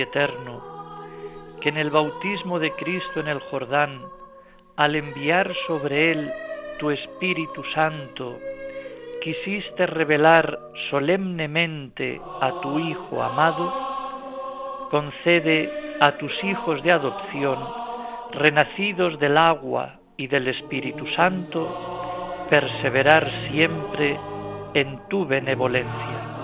Eterno, que en el bautismo de Cristo en el Jordán, al enviar sobre él tu Espíritu Santo, quisiste revelar solemnemente a tu Hijo amado, concede a tus hijos de adopción, renacidos del agua y del Espíritu Santo, perseverar siempre en tu benevolencia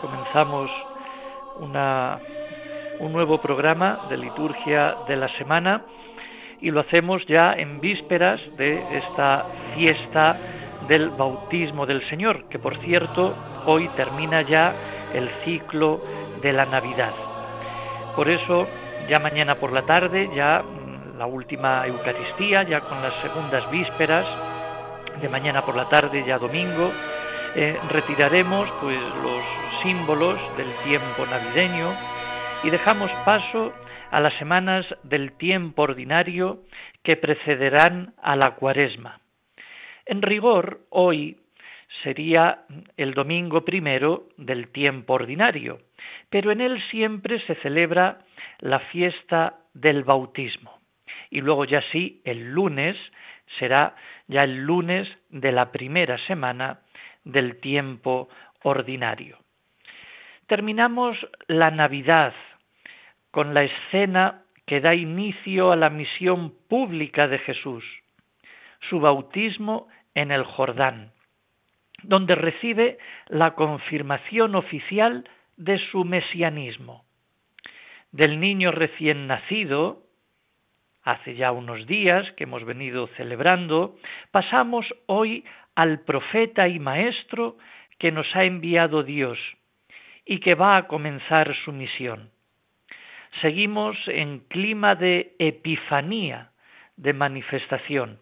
Comenzamos un nuevo programa de liturgia de la semana y lo hacemos ya en vísperas de esta fiesta del bautismo del Señor, que por cierto hoy termina ya el ciclo de la Navidad. Por eso ya mañana por la tarde, ya mm, la última Eucaristía, ya con las segundas vísperas, de mañana por la tarde, ya domingo, eh, retiraremos pues los símbolos del tiempo navideño y dejamos paso a las semanas del tiempo ordinario que precederán a la cuaresma. En rigor, hoy sería el domingo primero del tiempo ordinario, pero en él siempre se celebra la fiesta del bautismo. Y luego ya sí, el lunes será ya el lunes de la primera semana del tiempo ordinario. Terminamos la Navidad con la escena que da inicio a la misión pública de Jesús, su bautismo en el Jordán, donde recibe la confirmación oficial de su mesianismo. Del niño recién nacido, hace ya unos días que hemos venido celebrando, pasamos hoy al profeta y maestro que nos ha enviado Dios y que va a comenzar su misión. Seguimos en clima de epifanía, de manifestación,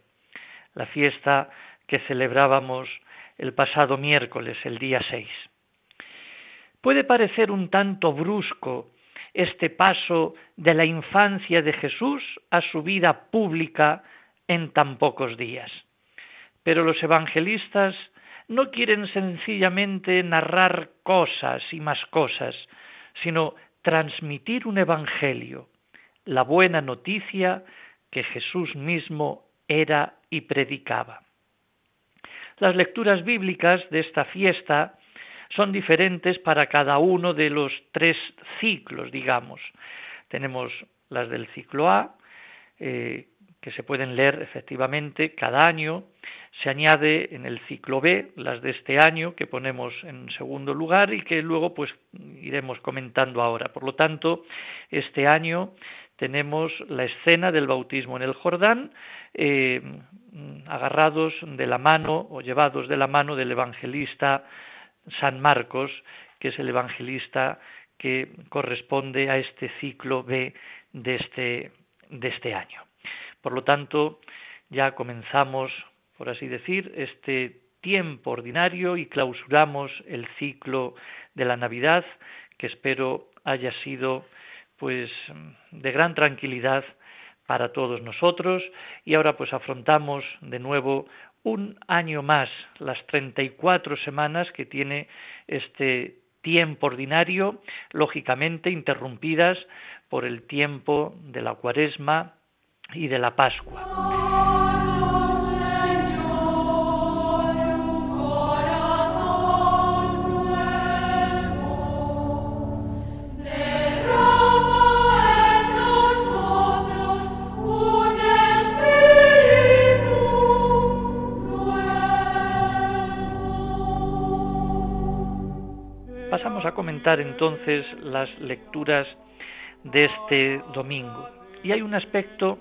la fiesta que celebrábamos el pasado miércoles, el día 6. Puede parecer un tanto brusco este paso de la infancia de Jesús a su vida pública en tan pocos días. Pero los evangelistas no quieren sencillamente narrar cosas y más cosas, sino transmitir un evangelio, la buena noticia que Jesús mismo era y predicaba. Las lecturas bíblicas de esta fiesta son diferentes para cada uno de los tres ciclos, digamos. Tenemos las del ciclo A, eh, que se pueden leer efectivamente cada año. Se añade en el ciclo B las de este año que ponemos en segundo lugar y que luego pues iremos comentando ahora. Por lo tanto, este año tenemos la escena del bautismo en el Jordán, eh, agarrados de la mano o llevados de la mano del evangelista San Marcos, que es el evangelista que corresponde a este ciclo B de este, de este año. Por lo tanto, ya comenzamos, por así decir, este tiempo ordinario y clausuramos el ciclo de la Navidad, que espero haya sido pues de gran tranquilidad para todos nosotros. Y ahora pues afrontamos de nuevo un año más las 34 semanas que tiene este tiempo ordinario, lógicamente interrumpidas por el tiempo de la cuaresma y de la Pascua. Pasamos a comentar entonces las lecturas de este domingo. Y hay un aspecto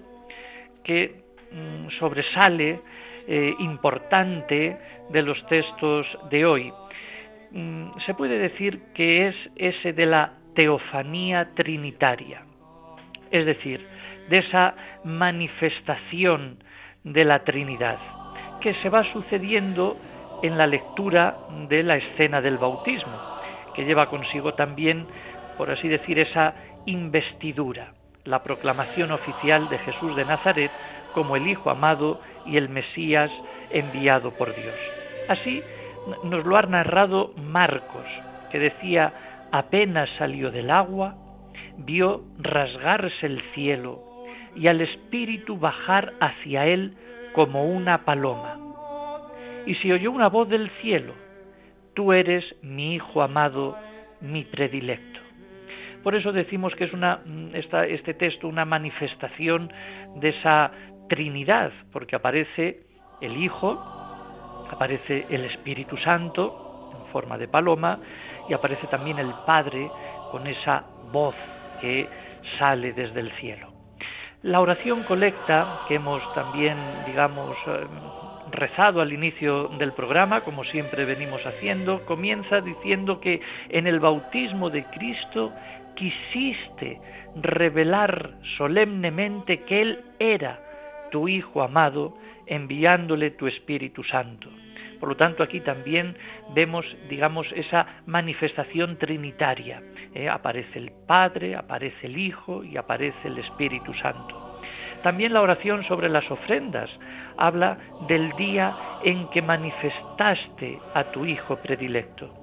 que mm, sobresale eh, importante de los textos de hoy. Mm, se puede decir que es ese de la teofanía trinitaria, es decir, de esa manifestación de la Trinidad, que se va sucediendo en la lectura de la escena del bautismo, que lleva consigo también, por así decir, esa investidura la proclamación oficial de Jesús de Nazaret como el Hijo amado y el Mesías enviado por Dios. Así nos lo ha narrado Marcos, que decía, apenas salió del agua, vio rasgarse el cielo y al Espíritu bajar hacia él como una paloma. Y se oyó una voz del cielo, tú eres mi Hijo amado, mi predilecto. Por eso decimos que es una, mm, este texto una manifestación de esa Trinidad, porque aparece el Hijo, aparece el Espíritu Santo en forma de paloma y aparece también el Padre con esa voz que sale desde el cielo. La oración colecta que hemos también, digamos, eh, rezado al inicio del programa, como siempre venimos haciendo, comienza diciendo que en el bautismo de Cristo quisiste revelar solemnemente que Él era tu Hijo amado, enviándole tu Espíritu Santo. Por lo tanto, aquí también vemos, digamos, esa manifestación trinitaria. ¿eh? aparece el Padre, aparece el Hijo y aparece el Espíritu Santo. También la oración sobre las ofrendas habla del día en que manifestaste a tu Hijo predilecto.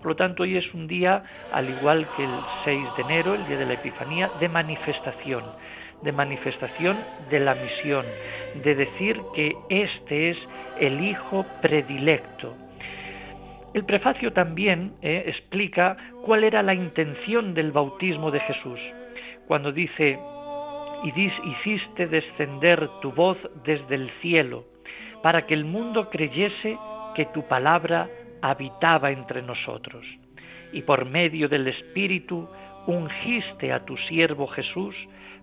Por lo tanto, hoy es un día, al igual que el 6 de enero, el día de la Epifanía, de manifestación, de manifestación de la misión, de decir que este es el Hijo predilecto. El prefacio también eh, explica cuál era la intención del bautismo de Jesús, cuando dice, hiciste descender tu voz desde el cielo, para que el mundo creyese que tu palabra habitaba entre nosotros, y por medio del Espíritu ungiste a tu siervo Jesús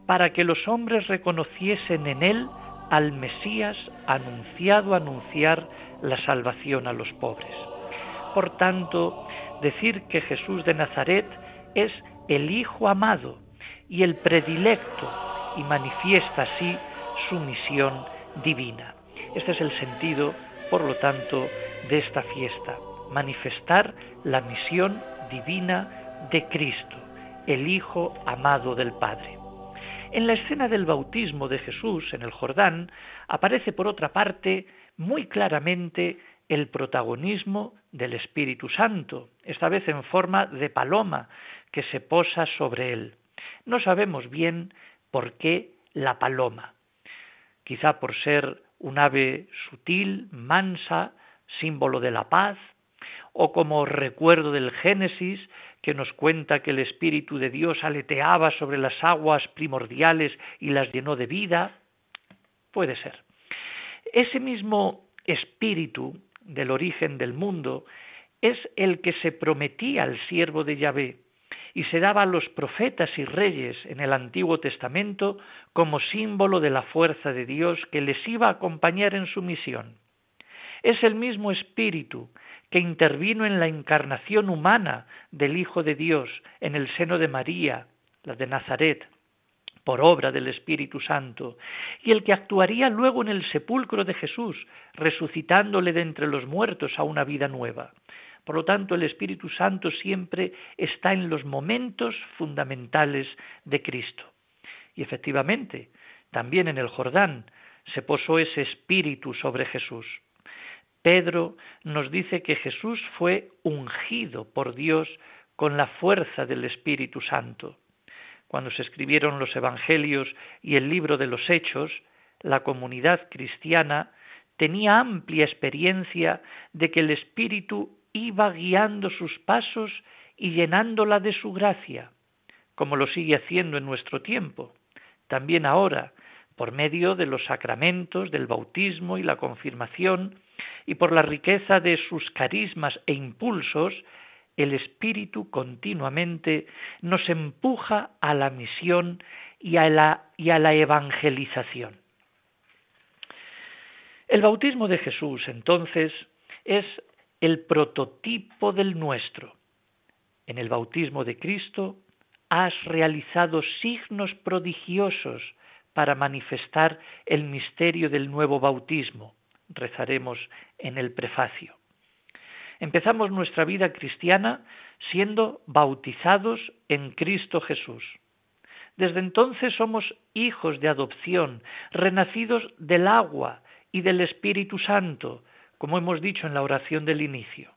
para que los hombres reconociesen en él al Mesías anunciado anunciar la salvación a los pobres. Por tanto, decir que Jesús de Nazaret es el Hijo amado y el predilecto y manifiesta así su misión divina. Este es el sentido, por lo tanto, de esta fiesta manifestar la misión divina de Cristo, el Hijo amado del Padre. En la escena del bautismo de Jesús en el Jordán aparece por otra parte muy claramente el protagonismo del Espíritu Santo, esta vez en forma de paloma que se posa sobre él. No sabemos bien por qué la paloma, quizá por ser un ave sutil, mansa, símbolo de la paz, o como recuerdo del Génesis, que nos cuenta que el Espíritu de Dios aleteaba sobre las aguas primordiales y las llenó de vida. Puede ser. Ese mismo Espíritu del origen del mundo es el que se prometía al siervo de Yahvé y se daba a los profetas y reyes en el Antiguo Testamento como símbolo de la fuerza de Dios que les iba a acompañar en su misión. Es el mismo Espíritu que intervino en la encarnación humana del Hijo de Dios en el seno de María, la de Nazaret, por obra del Espíritu Santo, y el que actuaría luego en el sepulcro de Jesús, resucitándole de entre los muertos a una vida nueva. Por lo tanto, el Espíritu Santo siempre está en los momentos fundamentales de Cristo. Y efectivamente, también en el Jordán se posó ese Espíritu sobre Jesús. Pedro nos dice que Jesús fue ungido por Dios con la fuerza del Espíritu Santo. Cuando se escribieron los Evangelios y el libro de los Hechos, la comunidad cristiana tenía amplia experiencia de que el Espíritu iba guiando sus pasos y llenándola de su gracia, como lo sigue haciendo en nuestro tiempo. También ahora, por medio de los sacramentos del bautismo y la confirmación, y por la riqueza de sus carismas e impulsos, el Espíritu continuamente nos empuja a la misión y a la, y a la evangelización. El bautismo de Jesús, entonces, es el prototipo del nuestro. En el bautismo de Cristo has realizado signos prodigiosos para manifestar el misterio del nuevo bautismo, rezaremos en el prefacio. Empezamos nuestra vida cristiana siendo bautizados en Cristo Jesús. Desde entonces somos hijos de adopción, renacidos del agua y del Espíritu Santo, como hemos dicho en la oración del inicio.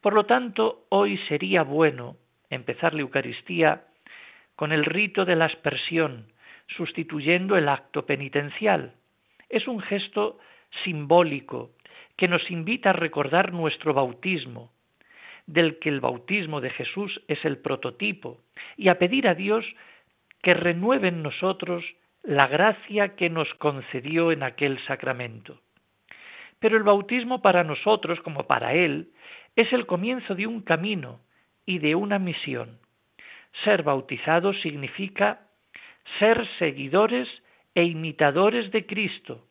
Por lo tanto, hoy sería bueno empezar la Eucaristía con el rito de la aspersión, sustituyendo el acto penitencial. Es un gesto simbólico que nos invita a recordar nuestro bautismo, del que el bautismo de Jesús es el prototipo, y a pedir a Dios que renueve en nosotros la gracia que nos concedió en aquel sacramento. Pero el bautismo para nosotros, como para Él, es el comienzo de un camino y de una misión. Ser bautizado significa ser seguidores e imitadores de Cristo,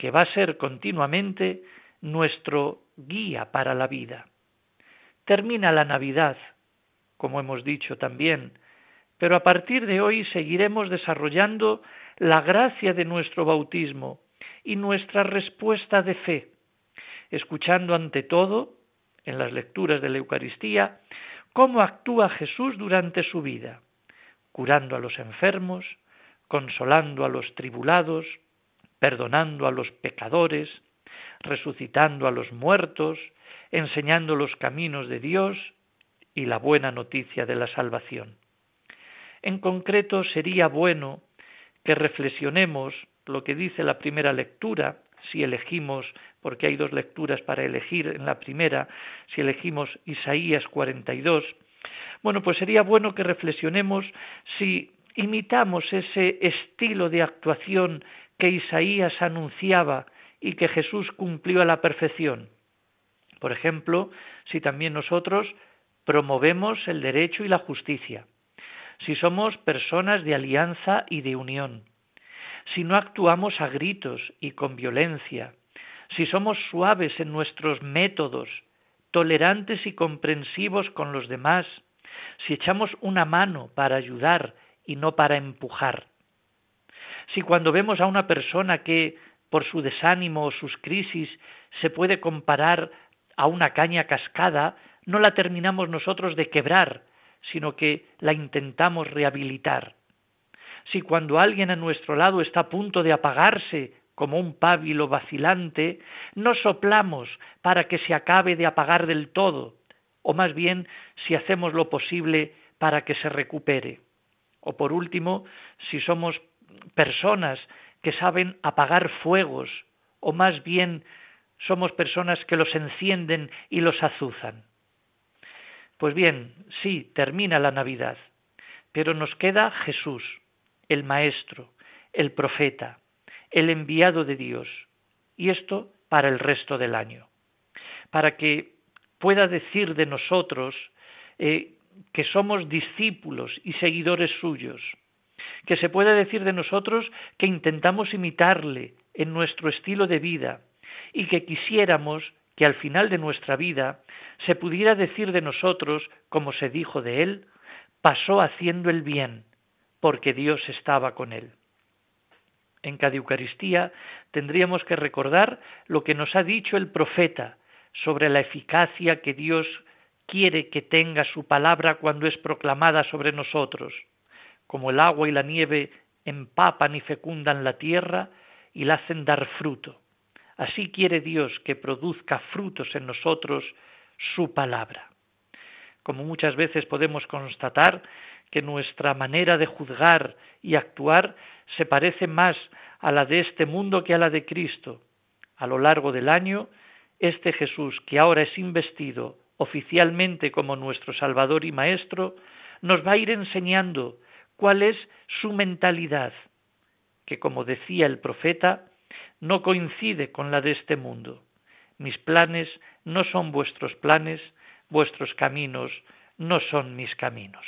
que va a ser continuamente nuestro guía para la vida. Termina la Navidad, como hemos dicho también, pero a partir de hoy seguiremos desarrollando la gracia de nuestro bautismo y nuestra respuesta de fe, escuchando ante todo, en las lecturas de la Eucaristía, cómo actúa Jesús durante su vida, curando a los enfermos, consolando a los tribulados, perdonando a los pecadores, resucitando a los muertos, enseñando los caminos de Dios y la buena noticia de la salvación. En concreto, sería bueno que reflexionemos lo que dice la primera lectura, si elegimos, porque hay dos lecturas para elegir en la primera, si elegimos Isaías 42, bueno, pues sería bueno que reflexionemos si imitamos ese estilo de actuación que Isaías anunciaba y que Jesús cumplió a la perfección. Por ejemplo, si también nosotros promovemos el derecho y la justicia, si somos personas de alianza y de unión, si no actuamos a gritos y con violencia, si somos suaves en nuestros métodos, tolerantes y comprensivos con los demás, si echamos una mano para ayudar y no para empujar, si cuando vemos a una persona que por su desánimo o sus crisis se puede comparar a una caña cascada, no la terminamos nosotros de quebrar, sino que la intentamos rehabilitar. Si cuando alguien a nuestro lado está a punto de apagarse como un pábilo vacilante, no soplamos para que se acabe de apagar del todo, o más bien si hacemos lo posible para que se recupere. O por último, si somos personas que saben apagar fuegos o más bien somos personas que los encienden y los azuzan? Pues bien, sí, termina la Navidad, pero nos queda Jesús, el Maestro, el Profeta, el enviado de Dios, y esto para el resto del año, para que pueda decir de nosotros eh, que somos discípulos y seguidores suyos, que se pueda decir de nosotros que intentamos imitarle en nuestro estilo de vida y que quisiéramos que al final de nuestra vida se pudiera decir de nosotros, como se dijo de él, pasó haciendo el bien, porque Dios estaba con él. En cada Eucaristía tendríamos que recordar lo que nos ha dicho el profeta sobre la eficacia que Dios quiere que tenga su palabra cuando es proclamada sobre nosotros. Como el agua y la nieve empapan y fecundan la tierra y la hacen dar fruto. Así quiere Dios que produzca frutos en nosotros su palabra. Como muchas veces podemos constatar que nuestra manera de juzgar y actuar se parece más a la de este mundo que a la de Cristo. A lo largo del año, este Jesús, que ahora es investido oficialmente como nuestro Salvador y Maestro, nos va a ir enseñando cuál es su mentalidad, que como decía el profeta, no coincide con la de este mundo. Mis planes no son vuestros planes, vuestros caminos no son mis caminos.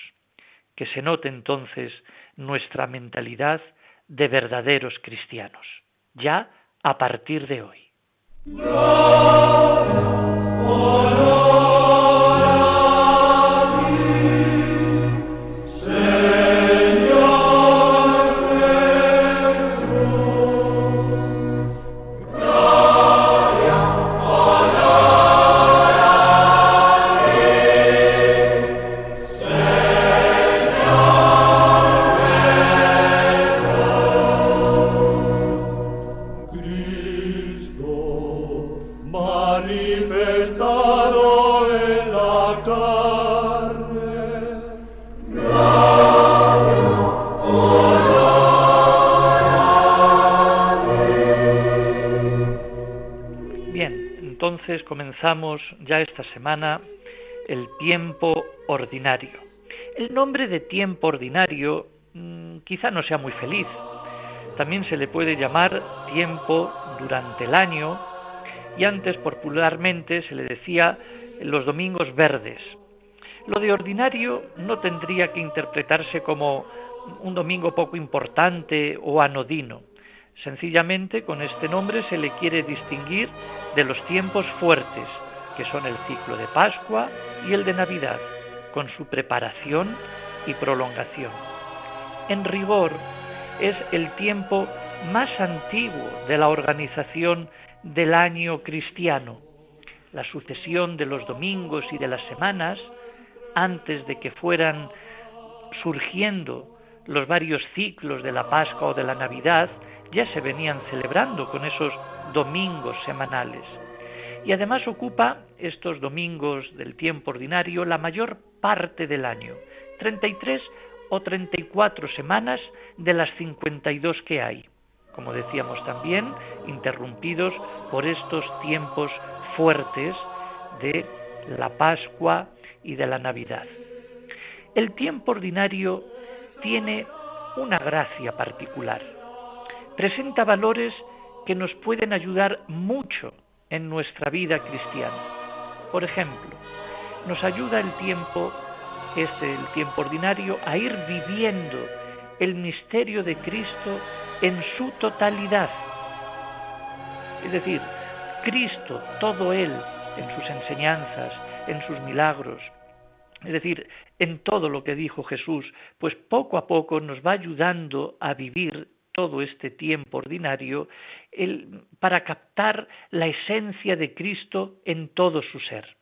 Que se note entonces nuestra mentalidad de verdaderos cristianos, ya a partir de hoy. Tiempo ordinario mm, quizá no sea muy feliz. También se le puede llamar tiempo durante el año y antes popularmente se le decía los domingos verdes. Lo de ordinario no tendría que interpretarse como un domingo poco importante o anodino. Sencillamente con este nombre se le quiere distinguir de los tiempos fuertes, que son el ciclo de Pascua y el de Navidad, con su preparación y prolongación. En rigor, es el tiempo más antiguo de la organización del año cristiano. La sucesión de los domingos y de las semanas, antes de que fueran surgiendo los varios ciclos de la Pascua o de la Navidad, ya se venían celebrando con esos domingos semanales y además ocupa estos domingos del tiempo ordinario la mayor parte del año, 33 o 34 semanas de las 52 que hay, como decíamos también, interrumpidos por estos tiempos fuertes de la Pascua y de la Navidad. El tiempo ordinario tiene una gracia particular. Presenta valores que nos pueden ayudar mucho en nuestra vida cristiana. Por ejemplo, nos ayuda el tiempo, este el tiempo ordinario, a ir viviendo el misterio de Cristo en su totalidad. Es decir, Cristo, todo Él, en sus enseñanzas, en sus milagros, es decir, en todo lo que dijo Jesús, pues poco a poco nos va ayudando a vivir todo este tiempo ordinario para captar la esencia de Cristo en todo su ser.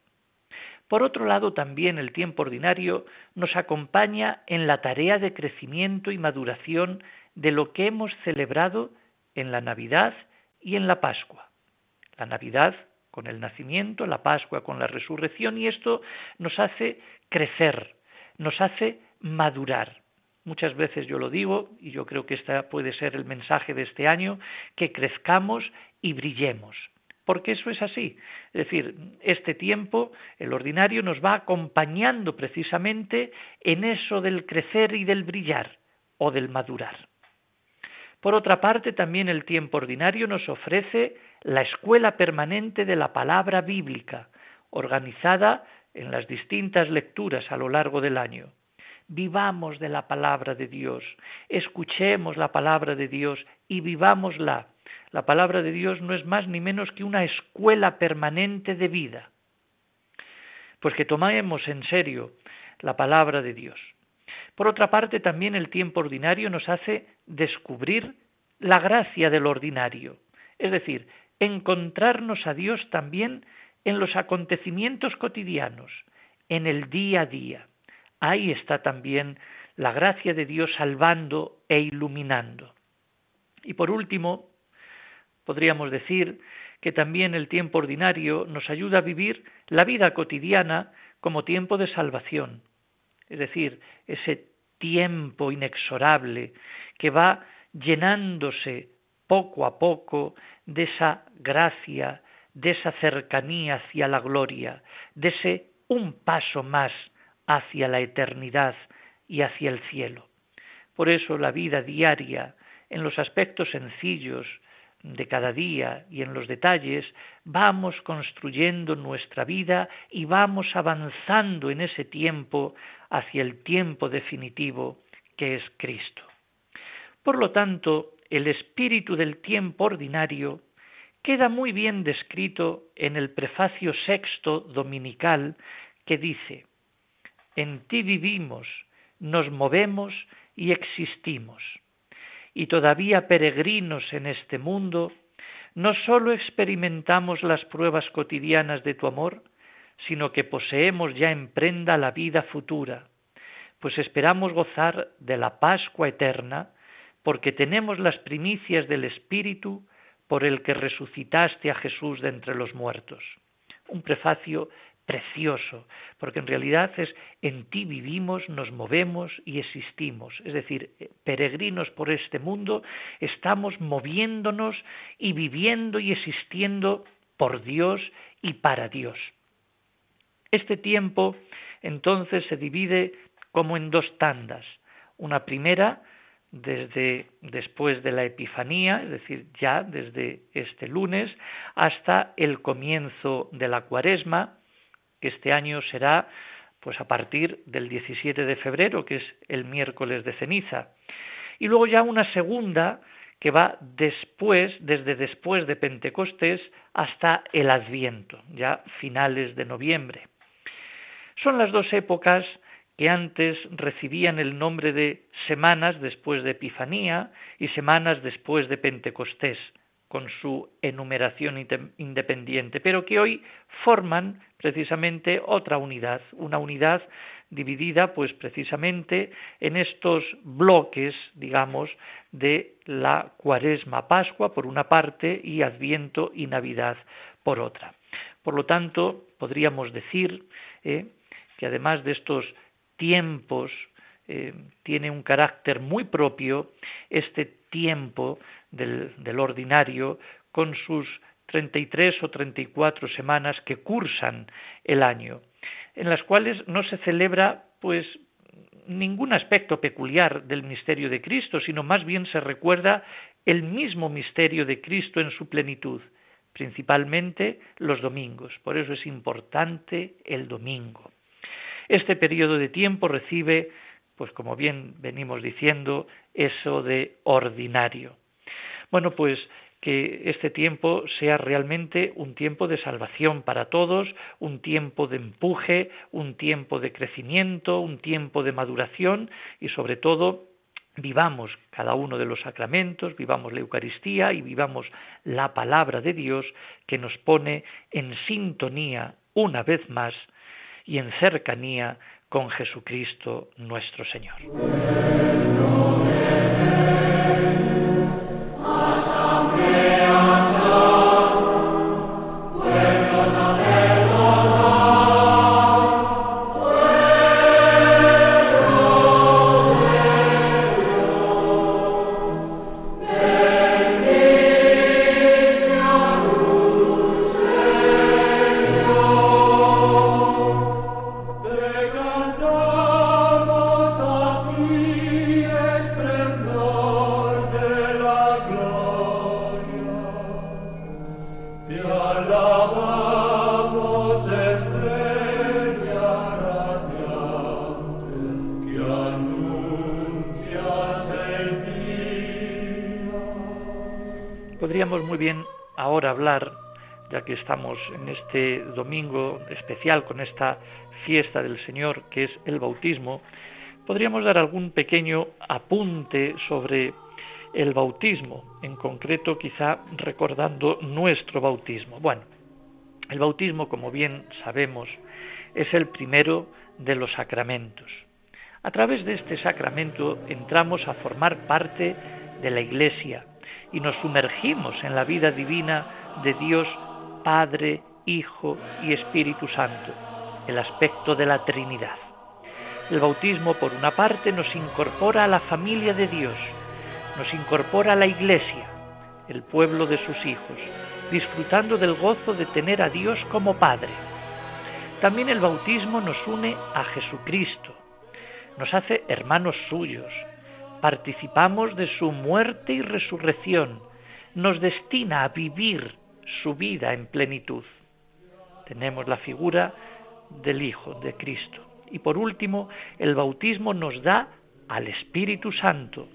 Por otro lado, también el tiempo ordinario nos acompaña en la tarea de crecimiento y maduración de lo que hemos celebrado en la Navidad y en la Pascua. La Navidad con el nacimiento, la Pascua con la resurrección y esto nos hace crecer, nos hace madurar Muchas veces yo lo digo, y yo creo que este puede ser el mensaje de este año, que crezcamos y brillemos. Porque eso es así. Es decir, este tiempo, el ordinario, nos va acompañando precisamente en eso del crecer y del brillar o del madurar. Por otra parte, también el tiempo ordinario nos ofrece la escuela permanente de la palabra bíblica, organizada en las distintas lecturas a lo largo del año. Vivamos de la palabra de Dios, escuchemos la palabra de Dios y vivámosla. La palabra de Dios no es más ni menos que una escuela permanente de vida. Pues que tomemos en serio la palabra de Dios. Por otra parte, también el tiempo ordinario nos hace descubrir la gracia del ordinario, es decir, encontrarnos a Dios también en los acontecimientos cotidianos, en el día a día. Ahí está también la gracia de Dios salvando e iluminando. Y por último, podríamos decir que también el tiempo ordinario nos ayuda a vivir la vida cotidiana como tiempo de salvación, es decir, ese tiempo inexorable que va llenándose poco a poco de esa gracia, de esa cercanía hacia la gloria, de ese un paso más hacia la eternidad y hacia el cielo. Por eso la vida diaria, en los aspectos sencillos de cada día y en los detalles, vamos construyendo nuestra vida y vamos avanzando en ese tiempo hacia el tiempo definitivo que es Cristo. Por lo tanto, el espíritu del tiempo ordinario queda muy bien descrito en el prefacio sexto dominical que dice, en ti vivimos, nos movemos y existimos. Y todavía peregrinos en este mundo, no sólo experimentamos las pruebas cotidianas de tu amor, sino que poseemos ya en prenda la vida futura, pues esperamos gozar de la Pascua eterna, porque tenemos las primicias del Espíritu por el que resucitaste a Jesús de entre los muertos. Un prefacio precioso, porque en realidad es en ti vivimos, nos movemos y existimos. Es decir, peregrinos por este mundo, estamos moviéndonos y viviendo y existiendo por Dios y para Dios. Este tiempo entonces se divide como en dos tandas. Una primera desde después de la Epifanía, es decir, ya desde este lunes, hasta el comienzo de la Cuaresma, que este año será pues a partir del 17 de febrero, que es el miércoles de ceniza. Y luego ya una segunda que va después, desde después de Pentecostés hasta el Adviento, ya finales de noviembre. Son las dos épocas que antes recibían el nombre de semanas después de Epifanía y semanas después de Pentecostés, con su enumeración independiente, pero que hoy forman precisamente otra unidad, una unidad dividida pues precisamente en estos bloques, digamos, de la Cuaresma Pascua por una parte y Adviento y Navidad por otra. Por lo tanto, podríamos decir eh, que además de estos tiempos eh, tiene un carácter muy propio este tiempo del, ordinario con sus 33 o 34 semanas que cursan el año, en las cuales no se celebra pues ningún aspecto peculiar del misterio de Cristo, sino más bien se recuerda el mismo misterio de Cristo en su plenitud, principalmente los domingos. Por eso es importante el domingo. Este periodo de tiempo recibe, pues como bien venimos diciendo, eso de ordinario. Bueno, pues que este tiempo sea realmente un tiempo de salvación para todos, un tiempo de empuje, un tiempo de crecimiento, un tiempo de maduración y sobre todo vivamos cada uno de los sacramentos, vivamos la Eucaristía y vivamos la palabra de Dios que nos pone en sintonía una vez más y en cercanía con Jesucristo nuestro Señor. Especial con esta fiesta del Señor que es el bautismo, podríamos dar algún pequeño apunte sobre el bautismo, en concreto quizá recordando nuestro bautismo. Bueno, el bautismo, como bien sabemos, es el primero de los sacramentos. A través de este sacramento entramos a formar parte de la Iglesia y nos sumergimos en la vida divina de Dios Padre, Hijo y Espíritu Santo, el aspecto de la Trinidad. El bautismo, por una parte, nos incorpora a la familia de Dios, nos incorpora a la Iglesia, el pueblo de sus hijos, disfrutando del gozo de tener a Dios como Padre. También el bautismo nos une a Jesucristo, nos hace hermanos suyos, participamos de su muerte y resurrección, nos destina a vivir su vida en plenitud. Tenemos la figura del Hijo de Cristo. Y por último, el bautismo nos da al Espíritu Santo,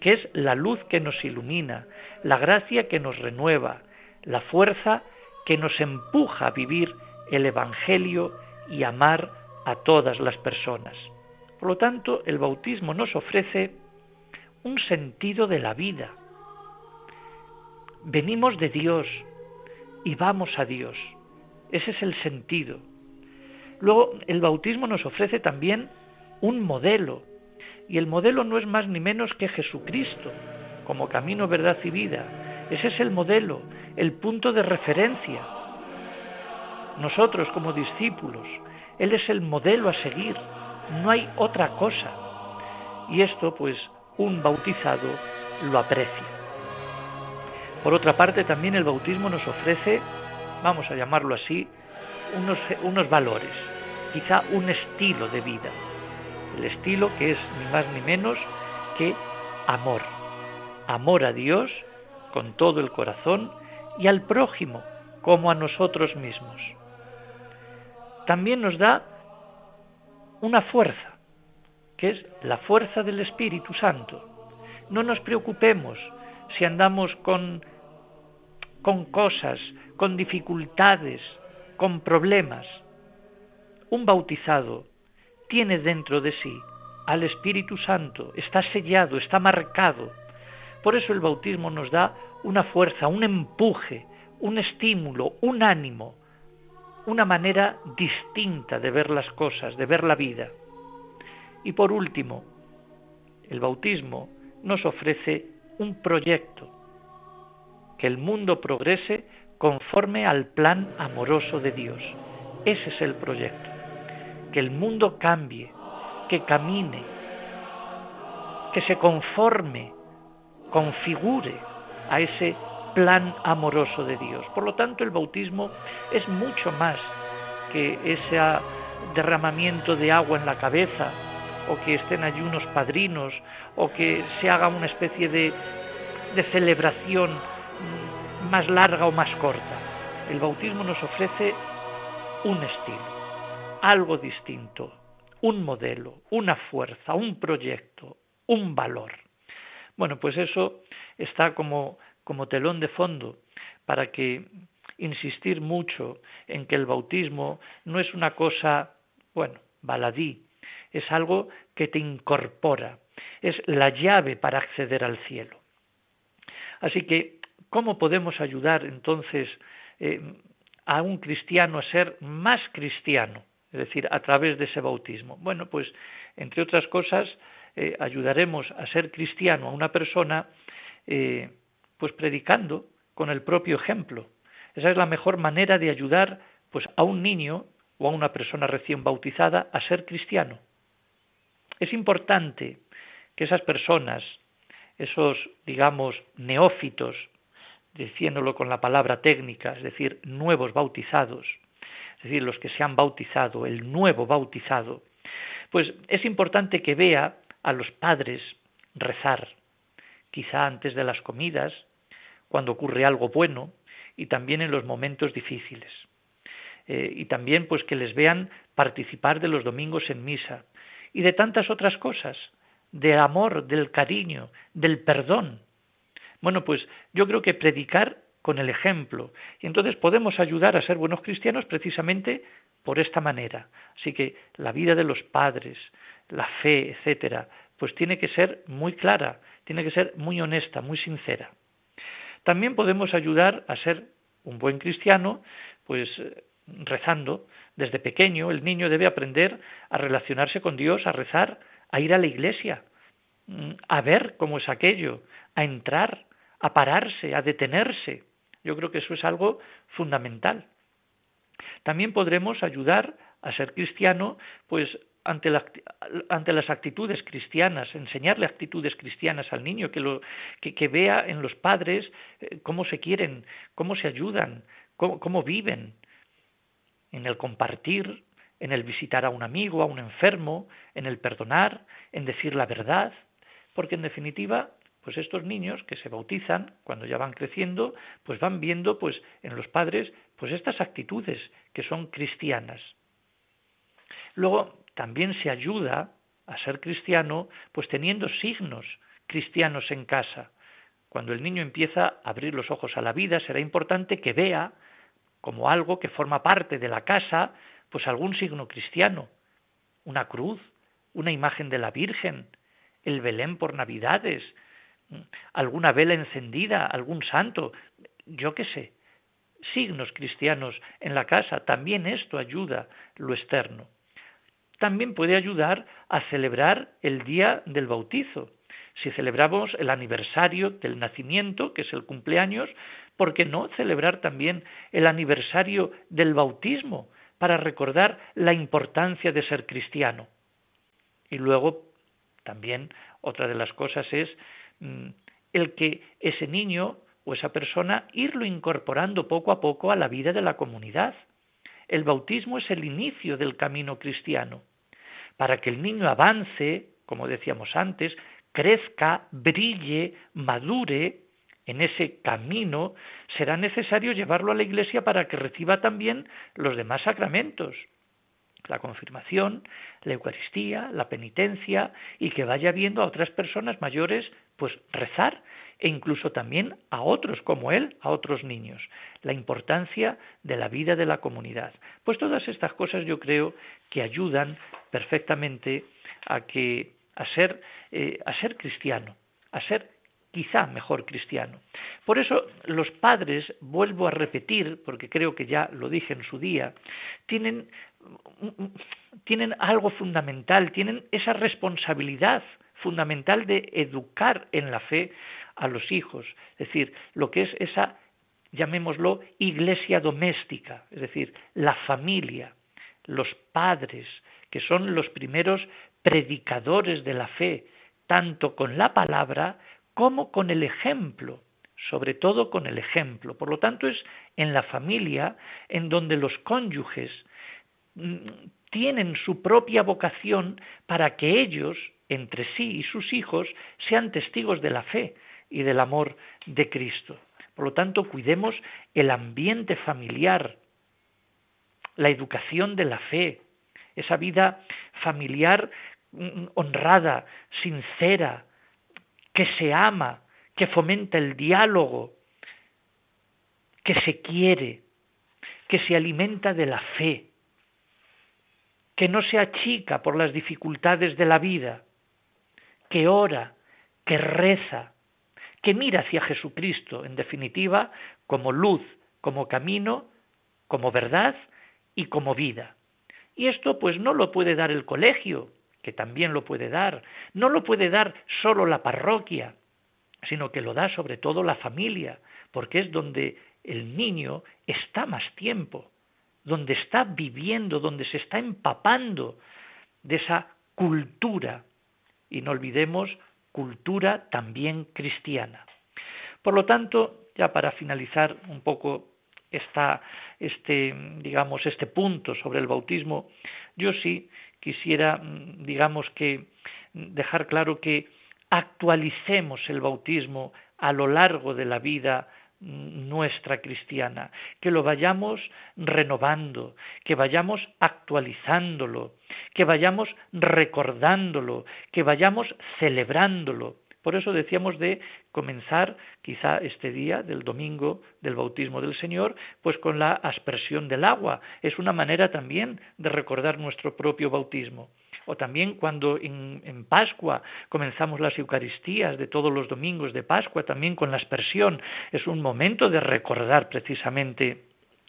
que es la luz que nos ilumina, la gracia que nos renueva, la fuerza que nos empuja a vivir el Evangelio y amar a todas las personas. Por lo tanto, el bautismo nos ofrece un sentido de la vida. Venimos de Dios y vamos a Dios. Ese es el sentido. Luego, el bautismo nos ofrece también un modelo, y el modelo no es más ni menos que Jesucristo, como camino, verdad y vida. Ese es el modelo, el punto de referencia. Nosotros como discípulos, Él es el modelo a seguir, no hay otra cosa. Y esto pues un bautizado lo aprecia. Por otra parte, también el bautismo nos ofrece, vamos a llamarlo así, unos, unos valores, quizá un estilo de vida. El estilo que es ni más ni menos que amor. Amor a Dios con todo el corazón y al prójimo como a nosotros mismos. También nos da una fuerza, que es la fuerza del Espíritu Santo. No nos preocupemos si andamos con, con cosas, con dificultades, con problemas. Un bautizado tiene dentro de sí al Espíritu Santo, está sellado, está marcado. Por eso el bautismo nos da una fuerza, un empuje, un estímulo, un ánimo, una manera distinta de ver las cosas, de ver la vida. Y por último, el bautismo nos ofrece un proyecto, que el mundo progrese conforme al plan amoroso de Dios. Ese es el proyecto, que el mundo cambie, que camine, que se conforme, configure a ese plan amoroso de Dios. Por lo tanto, el bautismo es mucho más que ese derramamiento de agua en la cabeza, o que estén allí unos padrinos, o que se haga una especie de, de celebración más larga o más corta. El bautismo nos ofrece un estilo, algo distinto, un modelo, una fuerza, un proyecto, un valor. Bueno, pues eso está como, como telón de fondo para que insistir mucho en que el bautismo no es una cosa, bueno, baladí, es algo que te incorpora, es la llave para acceder al cielo. Así que, ¿cómo podemos ayudar entonces eh, a un cristiano a ser más cristiano? Es decir, a través de ese bautismo. Bueno, pues, entre otras cosas, eh, ayudaremos a ser cristiano a una persona, eh, pues predicando con el propio ejemplo. Esa es la mejor manera de ayudar pues, a un niño o a una persona recién bautizada a ser cristiano. Es importante que esas personas, esos, digamos, neófitos, diciéndolo con la palabra técnica, es decir, nuevos bautizados, es decir, los que se han bautizado, el nuevo bautizado, pues es importante que vea a los padres rezar, quizá antes de las comidas, cuando ocurre algo bueno, y también en los momentos difíciles. Eh, y también pues que les vean participar de los domingos en misa, y de tantas otras cosas, de amor, del cariño, del perdón. Bueno, pues yo creo que predicar con el ejemplo. Y entonces podemos ayudar a ser buenos cristianos precisamente por esta manera. Así que la vida de los padres, la fe, etcétera, pues tiene que ser muy clara, tiene que ser muy honesta, muy sincera. También podemos ayudar a ser un buen cristiano, pues rezando. Desde pequeño el niño debe aprender a relacionarse con Dios, a rezar, a ir a la iglesia, a ver cómo es aquello, a entrar, a pararse, a detenerse. Yo creo que eso es algo fundamental. También podremos ayudar a ser cristiano, pues ante, las actitudes cristianas, enseñarle actitudes cristianas al niño, que, lo, que, vea en los padres eh, cómo se quieren, cómo se ayudan, cómo viven, en el compartir, en el visitar a un amigo, a un enfermo, en el perdonar, en decir la verdad, porque en definitiva pues estos niños que se bautizan cuando ya van creciendo, pues van viendo pues en los padres pues estas actitudes que son cristianas. Luego también se ayuda a ser cristiano pues teniendo signos cristianos en casa. Cuando el niño empieza a abrir los ojos a la vida, será importante que vea como algo que forma parte de la casa, pues algún signo cristiano, una cruz, una imagen de la Virgen, el Belén por Navidades, alguna vela encendida, algún santo, yo qué sé, signos cristianos en la casa, también esto ayuda lo externo. También puede ayudar a celebrar el día del bautizo. Si celebramos el aniversario del nacimiento, que es el cumpleaños, ¿por qué no celebrar también el aniversario del bautismo para recordar la importancia de ser cristiano? Y luego, también otra de las cosas es Mm, el que ese niño o esa persona irlo incorporando poco a poco a la vida de la comunidad. El bautismo es el inicio del camino cristiano. Para que el niño avance, como decíamos antes, crezca, brille, madure en ese camino, será necesario llevarlo a la iglesia para que reciba también los demás sacramentos la confirmación, la Eucaristía, la penitencia y que vaya viendo a otras personas mayores pues rezar e incluso también a otros como él, a otros niños. La importancia de la vida de la comunidad. Pues todas estas cosas yo creo que ayudan perfectamente a que a ser eh, a ser cristiano, a ser quizá mejor cristiano. Por eso los padres, vuelvo a repetir, porque creo que ya lo dije en su día, tienen, tienen algo fundamental, tienen esa responsabilidad fundamental de educar en la fe a los hijos, es decir, lo que es esa, llamémoslo, iglesia doméstica, es decir, la familia, los padres, que son los primeros predicadores de la fe, tanto con la palabra como con el ejemplo, sobre todo con el ejemplo. Por lo tanto, es en la familia en donde los cónyuges tienen su propia vocación para que ellos, entre sí y sus hijos, sean testigos de la fe y del amor de Cristo. Por lo tanto, cuidemos el ambiente familiar, la educación de la fe, esa vida familiar mm, honrada, sincera, que se ama, que fomenta el diálogo, que se quiere, que se alimenta de la fe, que no se achica por las dificultades de la vida, que ora, que reza, que mira hacia Jesucristo, en definitiva, como luz, como camino, como verdad y como vida. Y esto pues no lo puede dar el colegio, que también lo puede dar. No lo puede dar solo la parroquia, sino que lo da sobre todo la familia, porque es donde el niño está más tiempo, donde está viviendo, donde se está empapando de esa cultura. Y no olvidemos, cultura también cristiana. Por lo tanto, ya para finalizar un poco este, digamos, este punto sobre el bautismo, yo sí quisiera, mm, digamos que, dejar claro que actualicemos el bautismo a lo largo de la vida mm, nuestra cristiana, que lo vayamos renovando, que vayamos actualizándolo, que vayamos recordándolo, que vayamos celebrándolo, Por eso decíamos de comenzar quizá este día del domingo del bautismo del Señor, pues con la aspersión del agua. Es una manera también de recordar nuestro propio bautismo. O también cuando en, Pascua comenzamos las Eucaristías de todos los domingos de Pascua, también con la aspersión, es un momento de recordar precisamente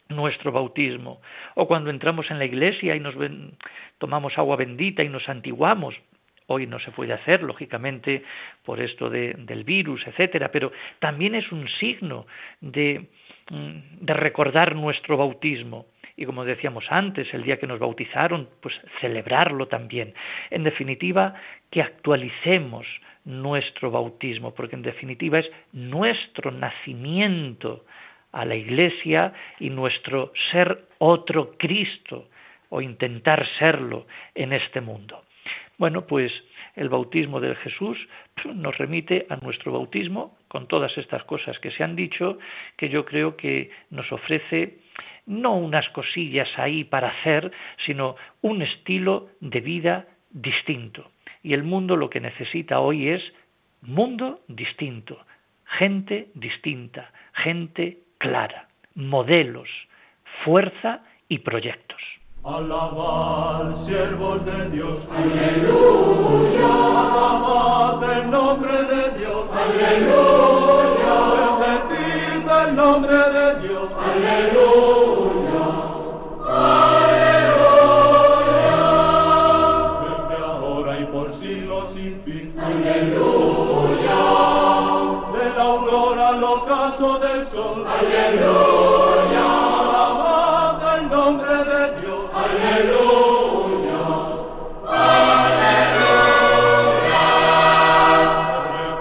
nuestro bautismo. O cuando entramos en la iglesia y nos tomamos agua bendita y nos santiguamos, Hoy no se puede hacer, lógicamente, por esto del virus, etcétera, pero también es un signo de, mm, de recordar nuestro bautismo y como decíamos antes, el día que nos bautizaron, pues celebrarlo también. En definitiva, que actualicemos nuestro bautismo, porque en definitiva es nuestro nacimiento a la Iglesia y nuestro ser otro Cristo o intentar serlo en este mundo. Bueno, pues el bautismo de Jesús nos remite a nuestro bautismo con todas estas cosas que se han dicho, que yo creo que nos ofrece no unas cosillas ahí para hacer, sino un estilo de vida distinto. Y el mundo lo que necesita hoy es mundo distinto, gente distinta, gente clara, modelos, fuerza y proyectos. Alabad, siervos de Dios. Aleluya. Alabad el nombre de Dios. Aleluya. Bendecid el nombre de del sol. De Dios. Aleluya, aleluya.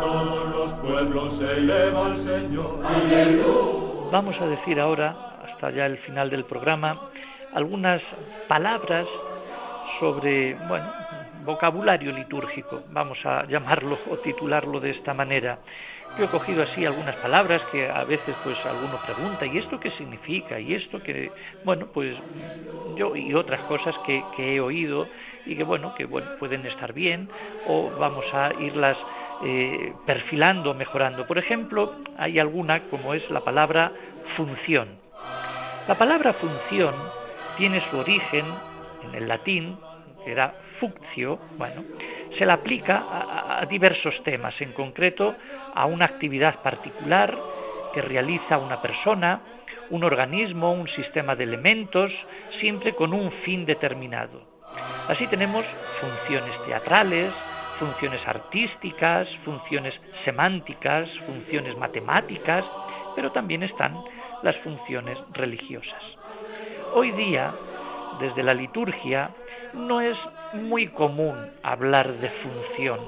Todos los pueblos se Señor. Vamos a decir ahora, hasta ya el final del programa, algunas palabras sobre, bueno, vocabulario litúrgico, vamos a llamarlo o titularlo de esta manera. Yo he cogido así algunas palabras que a veces pues alguno pregunta, ¿y esto qué significa? ¿Y esto que, bueno, pues yo y otras cosas que, he oído y que bueno, que bueno, pueden estar bien o vamos a irlas eh, perfilando, mejorando. Por ejemplo, hay alguna como es la palabra función. La palabra función tiene su origen en el latín, que era fuctio, bueno, se la aplica a, diversos temas, en concreto a una actividad particular que realiza una persona, un organismo, un sistema de elementos, siempre con un fin determinado. Así tenemos funciones teatrales, funciones artísticas, funciones semánticas, funciones matemáticas, pero también están las funciones religiosas. Hoy día, desde la liturgia, no es muy común hablar de función,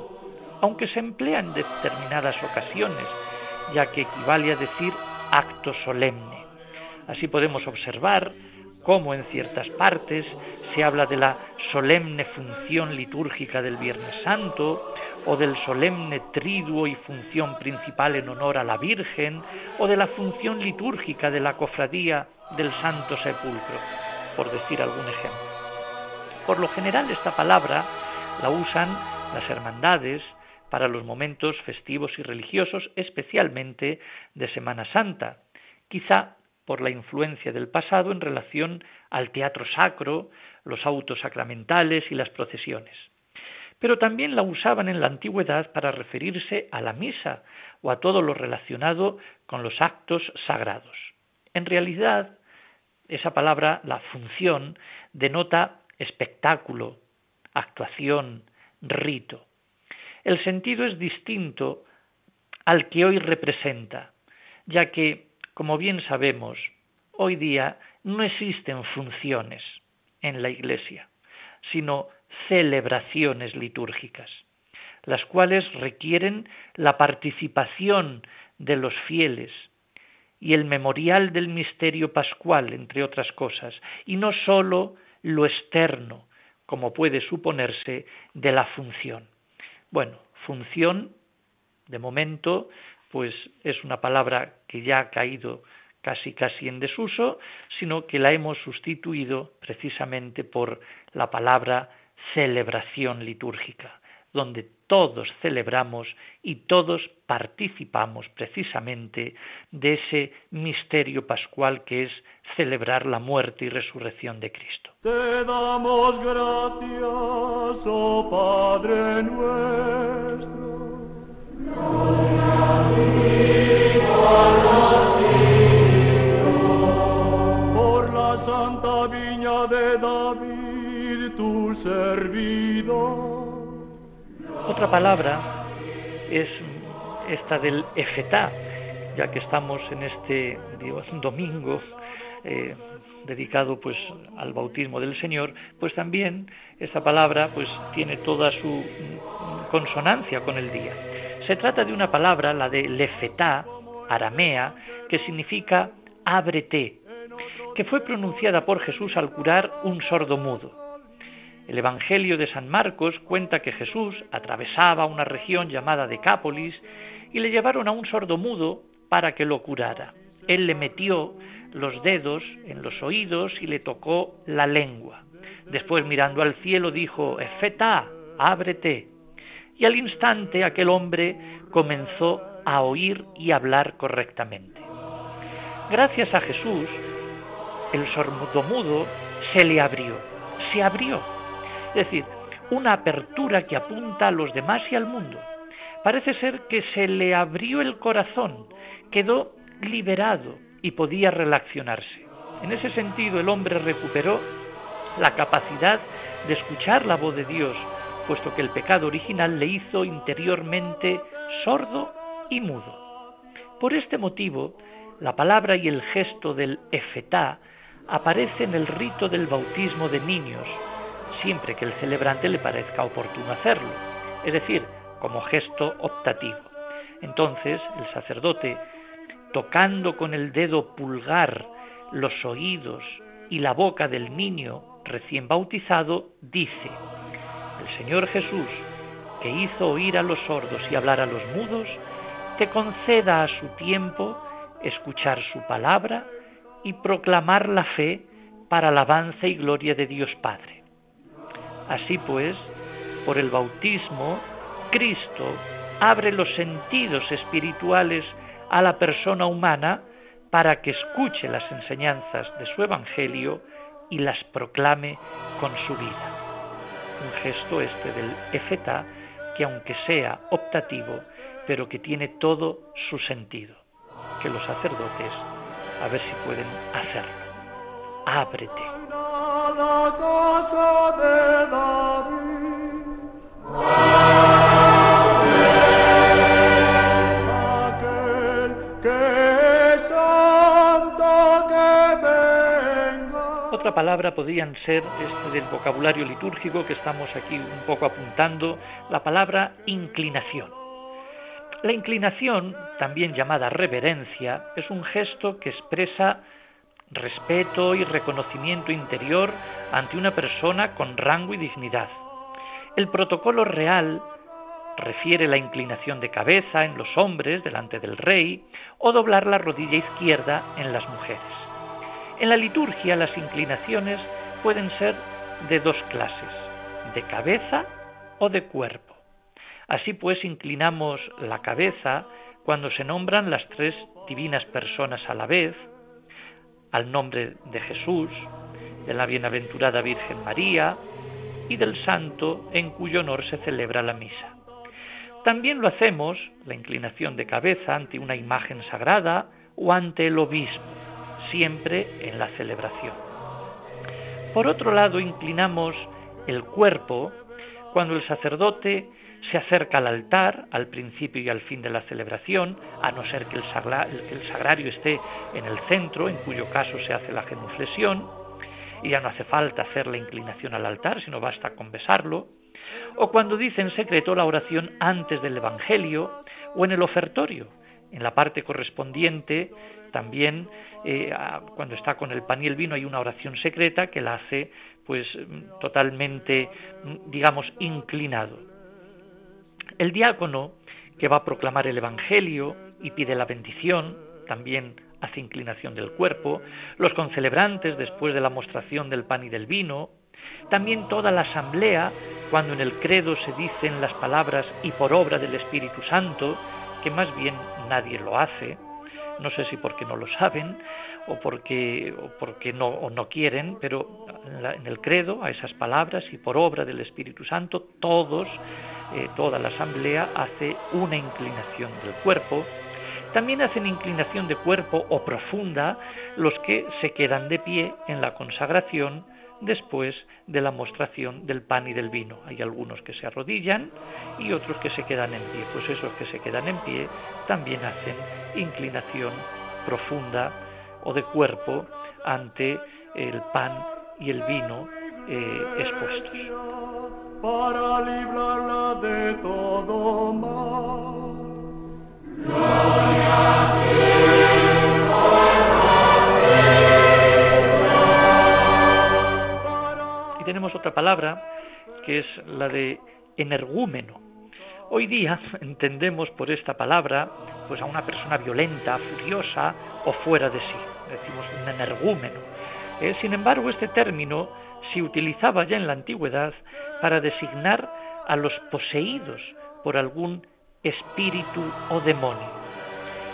aunque se emplea en determinadas ocasiones, ya que equivale a decir acto solemne. Así podemos observar cómo en ciertas partes se habla de la solemne función litúrgica del Viernes Santo, o del solemne triduo y función principal en honor a la Virgen, o de la función litúrgica de la cofradía del Santo Sepulcro, por decir algún ejemplo. Por lo general esta palabra la usan las hermandades para los momentos festivos y religiosos, especialmente de Semana Santa, quizá por la influencia del pasado en relación al teatro sacro, los autos sacramentales y las procesiones. Pero también la usaban en la antigüedad para referirse a la misa o a todo lo relacionado con los actos sagrados. En realidad, esa palabra, la función, denota espectáculo, actuación, rito. El sentido es distinto al que hoy representa, ya que, como bien sabemos, hoy día no existen funciones en la Iglesia, sino celebraciones litúrgicas, las cuales requieren la participación de los fieles y el memorial del misterio pascual, entre otras cosas, y no sólo lo externo, como puede suponerse, de la función. Bueno, función, de momento, pues es una palabra que ya ha caído casi casi en desuso, sino que la hemos sustituido precisamente por la palabra celebración litúrgica. Donde todos celebramos y todos participamos precisamente de ese misterio pascual que es celebrar la muerte y resurrección de Cristo. Te damos gracias, oh Padre nuestro. Por la santa viña de David, tu servidor. Otra palabra es esta del efetá, ya que estamos en este domingo eh, dedicado pues al bautismo del Señor, pues también esta palabra pues tiene toda su consonancia con el día. Se trata de una palabra, la de lefetá, aramea, que significa ábrete, que fue pronunciada por Jesús al curar un sordo mudo. El Evangelio de San Marcos cuenta que Jesús atravesaba una región llamada Decápolis y le llevaron a un sordo mudo para que lo curara. Él le metió los dedos en los oídos y le tocó la lengua. Después mirando al cielo dijo, Efeta, ábrete. Y al instante aquel hombre comenzó a oír y hablar correctamente. Gracias a Jesús, el sordomudo se le abrió, se abrió. Es decir, una apertura que apunta a los demás y al mundo. Parece ser que se le abrió el corazón, quedó liberado, y podía relacionarse. En ese sentido, el hombre recuperó la capacidad de escuchar la voz de Dios, puesto que el pecado original le hizo interiormente sordo y mudo. Por este motivo, la palabra y el gesto del efetá aparece en el rito del bautismo de niños, siempre que el celebrante le parezca oportuno hacerlo, es decir, como gesto optativo. Entonces, el sacerdote tocando con el dedo pulgar los oídos y la boca del niño recién bautizado, dice, el Señor Jesús, que hizo oír a los sordos y hablar a los mudos, te conceda a su tiempo escuchar su palabra y proclamar la fe para alabanza y gloria de Dios Padre. Así pues, por el bautismo, Cristo abre los sentidos espirituales a la persona humana para que escuche las enseñanzas de su Evangelio y las proclame con su vida. Un gesto este del efeta que aunque sea optativo, pero que tiene todo su sentido. Que los sacerdotes a ver si pueden hacerlo. Ábrete. Otra palabra podrían ser este del vocabulario litúrgico que estamos aquí un poco apuntando, la palabra inclinación. La inclinación, también llamada reverencia, es un gesto que expresa respeto y reconocimiento interior ante una persona con rango y dignidad. El protocolo real refiere la inclinación de cabeza en los hombres delante del rey o doblar la rodilla izquierda en las mujeres. En la liturgia las inclinaciones pueden ser de dos clases, de cabeza o de cuerpo. Así pues inclinamos la cabeza cuando se nombran las tres divinas personas a la vez, al nombre de Jesús, de la bienaventurada Virgen María y del santo en cuyo honor se celebra la misa. También lo hacemos, la inclinación de cabeza, ante una imagen sagrada o ante el obispo siempre en la celebración. Por otro lado, inclinamos el cuerpo cuando el sacerdote se acerca al altar al principio y al fin de la celebración, a no ser que el, sagrario esté en el centro, en cuyo caso se hace la genuflexión, y ya no hace falta hacer la inclinación al altar, sino basta con besarlo, o cuando dice en secreto la oración antes del Evangelio o en el ofertorio, en la parte correspondiente también eh, cuando está con el pan y el vino hay una oración secreta que la hace pues totalmente digamos inclinado. El diácono que va a proclamar el evangelio y pide la bendición también hace inclinación del cuerpo, los concelebrantes después de la mostración del pan y del vino, También toda la asamblea, cuando en el credo se dicen las palabras y por obra del Espíritu Santo, que más bien nadie lo hace, no sé si porque no lo saben o porque, o porque no, o no quieren, pero en, el credo, a esas palabras y por obra del Espíritu Santo, todos, eh, toda la asamblea hace una inclinación del cuerpo. También hacen inclinación de cuerpo o profunda los que se quedan de pie en la consagración después de la mostración del pan y del vino. Hay algunos que se arrodillan y otros que se quedan en pie. Pues esos que se quedan en pie también hacen inclinación profunda o de cuerpo ante el pan y el vino eh, expuestos. Para librarla de todo mal. Y tenemos otra palabra que es la de energúmeno. Hoy día entendemos por esta palabra pues a una persona violenta, furiosa o fuera de sí. Decimos un energúmeno. Eh, sin embargo, este término se utilizaba ya en la antigüedad para designar a los poseídos por algún espíritu o demonio.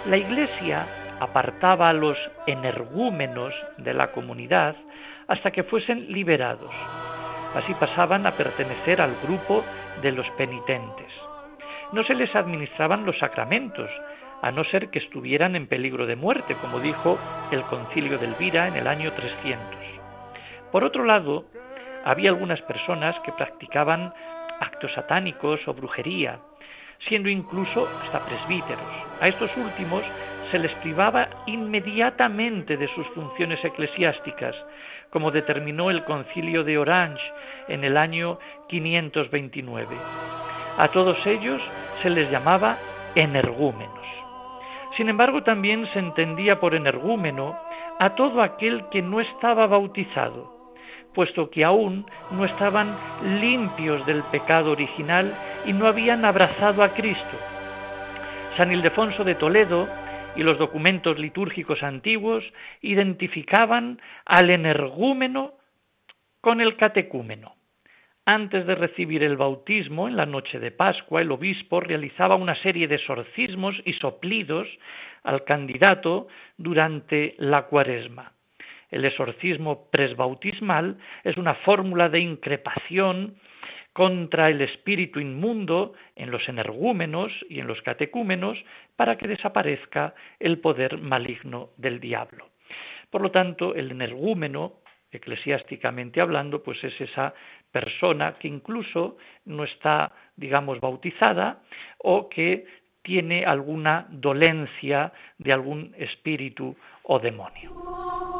La Iglesia apartaba a los energúmenos de la comunidad hasta que fuesen liberados. Así pasaban a pertenecer al grupo de los penitentes. No se les administraban los sacramentos, a no ser que estuvieran en peligro de muerte, como dijo el concilio de Elvira en el año 300. Por otro lado, había algunas personas que practicaban actos satánicos o brujería, siendo incluso hasta presbíteros. A estos últimos se les privaba inmediatamente de sus funciones eclesiásticas, como determinó el concilio de Orange en el año 529. A todos ellos se les llamaba energúmenos. Sin embargo, también se entendía por energúmeno a todo aquel que no estaba bautizado, puesto que aún no estaban limpios del pecado original y no habían abrazado a Cristo. San Ildefonso de Toledo y los documentos litúrgicos antiguos identificaban al energúmeno con el catecúmeno. Antes de recibir el bautismo, en la noche de Pascua, el obispo realizaba una serie de exorcismos y soplidos al candidato durante la cuaresma. El exorcismo presbautismal es una fórmula de increpación contra el espíritu inmundo en los energúmenos y en los catecúmenos para que desaparezca el poder maligno del diablo. Por lo tanto, el energúmeno, eclesiásticamente hablando, pues es esa persona que incluso no está, digamos, bautizada o que tiene alguna dolencia de algún espíritu o demonio.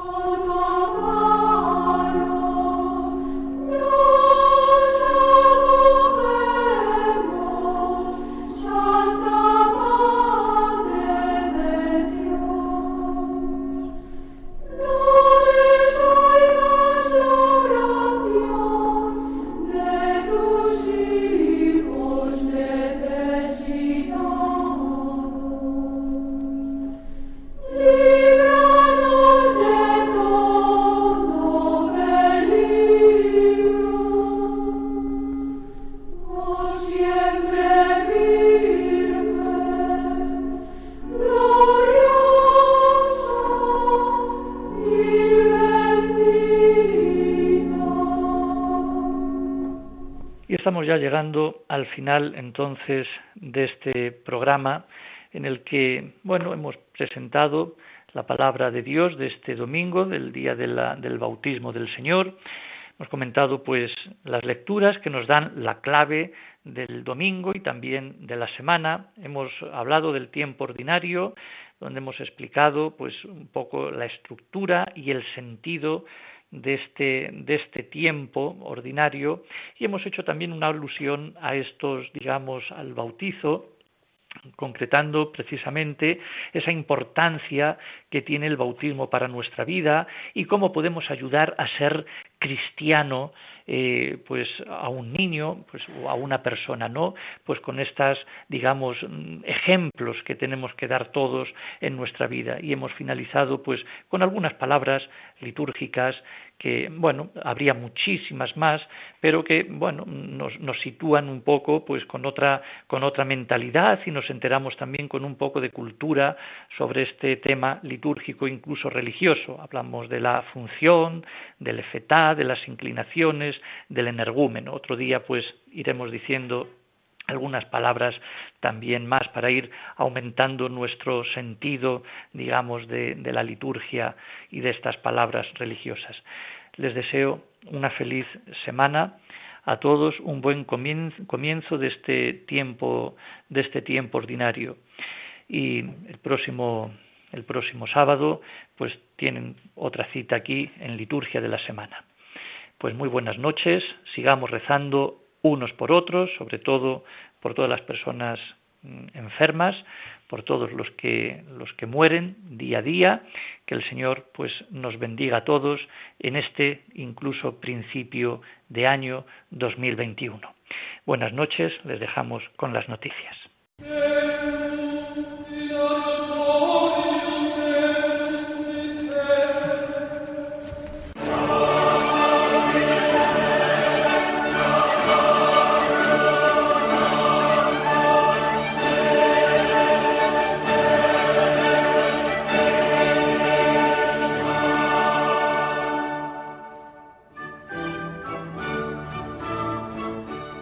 Ya llegando al final entonces de este programa en el que, bueno, hemos presentado la palabra de Dios de este domingo, del día del bautismo del Señor. Hemos comentado pues las lecturas que nos dan la clave del domingo y también de la semana. Hemos hablado del tiempo ordinario, donde hemos explicado pues un poco la estructura y el sentido de este, de este tiempo ordinario y hemos hecho también una alusión a estos, digamos, al bautizo, concretando precisamente esa importancia que tiene el bautismo para nuestra vida y cómo podemos ayudar a ser cristiano eh, pues a un niño pues o a una persona no pues con estas digamos mm, ejemplos que tenemos que dar todos en nuestra vida y hemos finalizado pues con algunas palabras litúrgicas que, bueno, habría muchísimas más, pero que, bueno, nos, nos, sitúan un poco, pues, con otra, con otra mentalidad y nos enteramos también con un poco de cultura sobre este tema litúrgico, incluso religioso. Hablamos de la función, del de las inclinaciones, del energúmeno. Otro día, pues, iremos diciendo algunas palabras también más para ir aumentando nuestro sentido, digamos, de, de, la liturgia y de estas palabras religiosas. Les deseo una feliz semana a todos, un buen comienzo de este tiempo, de este tiempo ordinario. Y el próximo, el próximo sábado, pues tienen otra cita aquí en liturgia de la semana. Pues muy buenas noches, sigamos rezando unos por otros, sobre todo por todas las personas mm, enfermas, por todos los que los que mueren día a día, que el Señor pues nos bendiga a todos en este incluso principio de año 2021. Buenas noches, les dejamos con las noticias.